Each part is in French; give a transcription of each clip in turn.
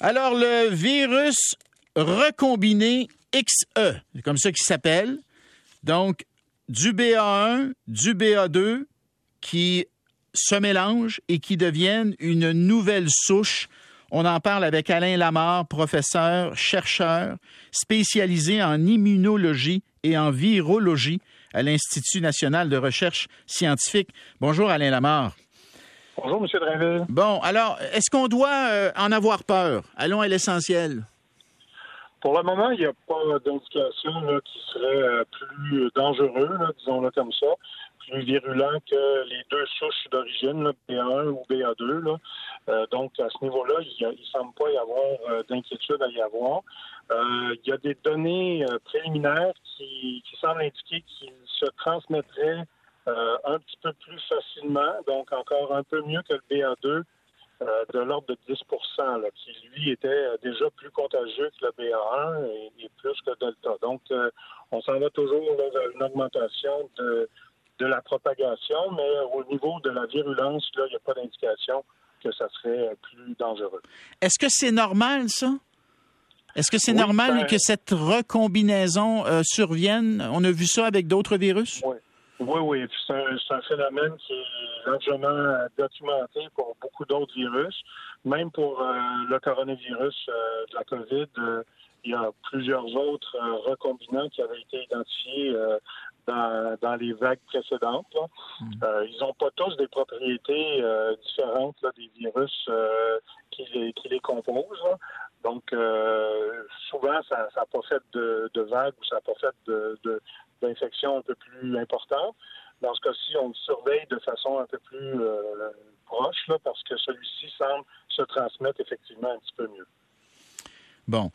Alors, le virus recombiné XE, c'est comme ça qu'il s'appelle. Donc, du BA1, du BA2 qui se mélangent et qui deviennent une nouvelle souche. On en parle avec Alain Lamar, professeur, chercheur, spécialisé en immunologie et en virologie à l'Institut national de recherche scientifique. Bonjour Alain Lamar. Bonjour, M. Dravel. Bon, alors, est-ce qu'on doit euh, en avoir peur? Allons à l'essentiel. Pour le moment, il n'y a pas d'indication qui serait euh, plus dangereux, disons-le comme ça, plus virulent que les deux souches d'origine, B1 ou BA2. Euh, donc, à ce niveau-là, il ne semble pas y avoir d'inquiétude à y avoir. il y a des données préliminaires qui, qui semblent indiquer qu'il se transmettraient euh, un petit peu plus facilement, donc encore un peu mieux que le BA2, euh, de l'ordre de 10 qui lui était euh, déjà plus contagieux que le BA1 et, plus que Delta. Donc, on s'en va toujours vers une augmentation de, de la propagation, mais au niveau de la virulence, là, il n'y a pas d'indication que ça serait plus dangereux. Est-ce que c'est normal, ça? Est-ce que c'est normal ben que cette recombinaison survienne? On a vu ça avec d'autres virus? Oui. Oui, oui. C'est un, phénomène qui est largement documenté pour beaucoup d'autres virus. Même pour euh, le coronavirus euh, de la COVID, euh, il y a plusieurs autres recombinants qui avaient été identifiés dans, les vagues précédentes. Hmm. ils n'ont pas tous des propriétés différentes des virus qui les, composent. Donc, souvent, ça n'a pas fait de, vagues ou ça n'a pas fait de, un peu plus importante. Dans ce cas-ci, on le surveille de façon un peu plus euh, proche, parce que celui-ci semble se transmettre effectivement un petit peu mieux. Bon.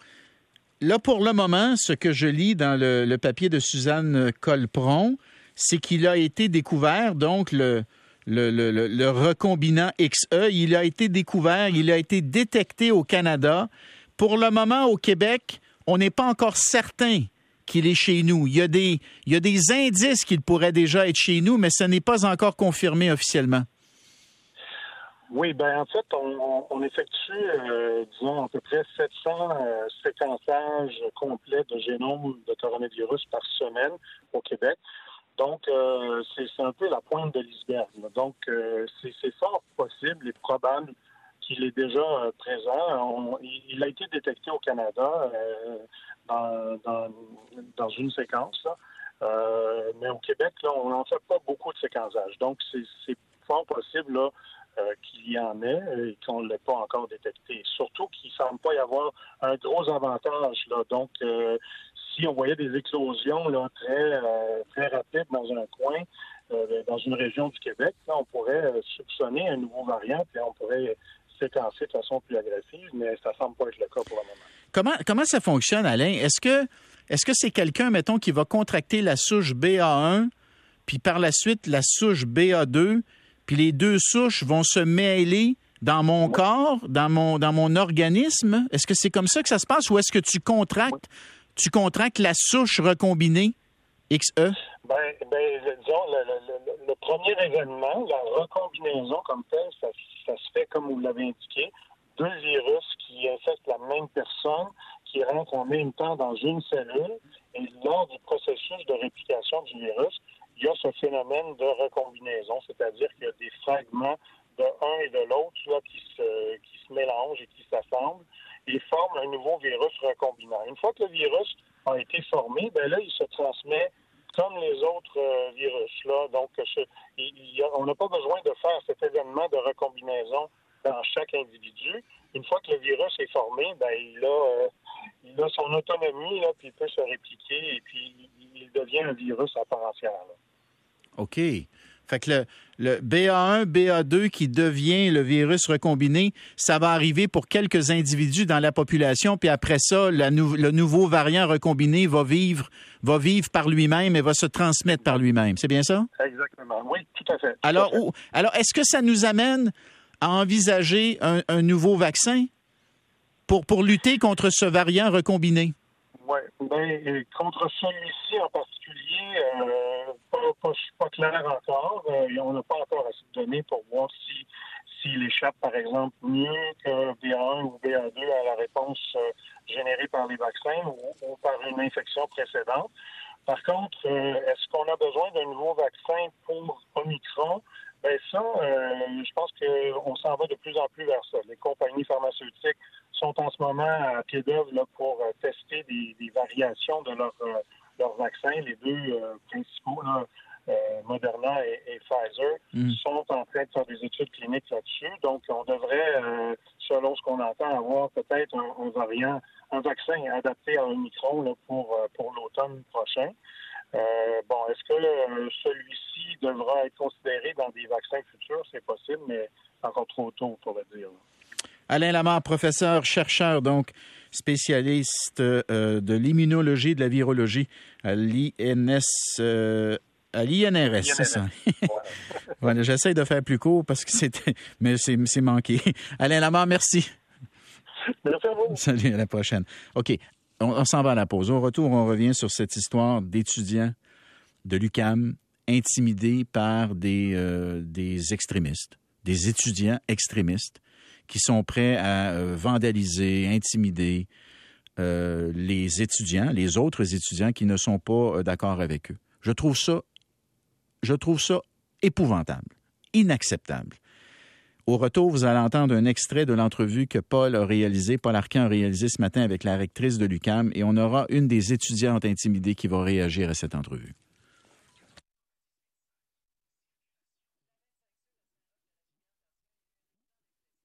Là, pour le moment, ce que je lis dans le, papier de Suzanne Colpron, c'est qu'il a été découvert, donc le, le, recombinant XE, il a été découvert, il a été détecté au Canada. Pour le moment, au Québec, on n'est pas encore certain qu'il est chez nous. Il y a des, indices qu'il pourrait déjà être chez nous, mais ce n'est pas encore confirmé officiellement. Oui, ben en fait, on, effectue, euh, disons, à peu près 700 euh, séquençages complets de génome de coronavirus par semaine au Québec. Donc, euh, c'est un peu la pointe de l'iceberg. Donc, c'est fort possible et probable qu'il est déjà présent. il a été détecté au Canada dans, une séquence. Euh, mais au Québec, là, on n'en fait pas beaucoup de séquençage. Donc, c'est fort possible euh, qu'il y en ait et qu'on ne l'ait pas encore détecté. Surtout qu'il ne semble pas y avoir un gros avantage. Là. Donc, euh, si on voyait des éclosions très, très rapides dans un coin, dans une région du Québec, là, on pourrait soupçonner un nouveau variant et on pourrait séquencer de façon plus agressive, mais ça ne semble pas être le cas pour le moment. Comment, comment ça fonctionne, Alain? Est-ce que est-ce que c'est quelqu'un, mettons, qui va contracter la souche BA1, puis par la suite la souche BA2, puis les deux souches vont se mêler dans mon corps, dans mon, dans mon organisme? Est-ce que c'est comme ça que ça se passe ou est-ce que tu contractes, tu contractes la souche recombinée XE? Ben, ben disons, le, premier événement, la recombinaison comme telle, ça, se fait comme vous l'avez indiqué, deux virus qui infectent la même personne, qui rentrent en même temps dans une cellule. Et lors du processus de réplication du virus, il y a ce phénomène de recombinaison, c'est-à-dire qu'il y a des fragments de un et de l'autre qui se, qui se mélangent et qui s'assemblent et forment un nouveau virus recombinant. Une fois que le virus a été formé, ben là, il se transmet comme les autres euh, virus. Là. Donc, on n'a pas besoin de faire cet événement de recombinaison dans chaque individu. Une fois que le virus est formé, ben, il, a, euh, il a son autonomie, là, puis il peut se répliquer et puis il devient un virus à part entière. OK. Fait que le, le, BA1, BA2 qui devient le virus recombiné, ça va arriver pour quelques individus dans la population, puis après ça, le nouveau variant recombiné va vivre, va vivre par lui-même et va se transmettre par lui-même. C'est bien ça? Exactement. Oui, tout à fait. alors, alors est-ce que ça nous amène à envisager un, nouveau vaccin pour, pour lutter contre ce variant recombiné? Oui, ben, contre celui-ci en particulier, euh, pas, clair encore. Euh, on n'a pas encore assez de données pour voir si, s'il échappe, par exemple, mieux que BA1 ou BA2 à la réponse euh, générée par les vaccins ou, par une infection précédente. Par contre, euh, est-ce qu'on a besoin d'un nouveau vaccin pour Omicron? Ben ça, je pense qu'on s'en va de plus en plus vers ça. Les compagnies pharmaceutiques sont en ce moment à pied d'œuvre pour tester des, variations de leurs leur vaccins. Les deux principaux, là, euh, Moderna et, Pfizer mm. sont en train de faire des études cliniques là-dessus. Donc, on devrait, euh, selon ce qu'on entend, avoir peut-être un, variant, un vaccin adapté à Omicron pour, euh, pour l'automne prochain. bon, est-ce que celui-ci devra être considéré dans des vaccins futurs? C'est possible, mais encore trop tôt pour le dire. Alain Lamar, professeur, chercheur, donc spécialiste de l'immunologie et de la virologie à l'INS à l'INRS, c'est ça? voilà, j'essaie de faire plus court parce que c'était, mais c'est manqué. Alain Lamar, merci. Merci à vous. Salut, à la prochaine. OK, on, s'en va à la pause. Au retour, on revient sur cette histoire d'étudiants de l'UCAM intimidés par des, euh, des extrémistes, des étudiants extrémistes qui sont prêts à euh, vandaliser, intimider euh, les étudiants, les autres étudiants qui ne sont pas d'accord avec eux. Je trouve ça je trouve ça épouvantable, inacceptable. Au retour, vous allez entendre un extrait de l'entrevue que Paul a réalisé, Paul Arcan a réalisé ce matin avec la rectrice de l'UCAM, et on aura une des étudiantes intimidées qui va réagir à cette entrevue.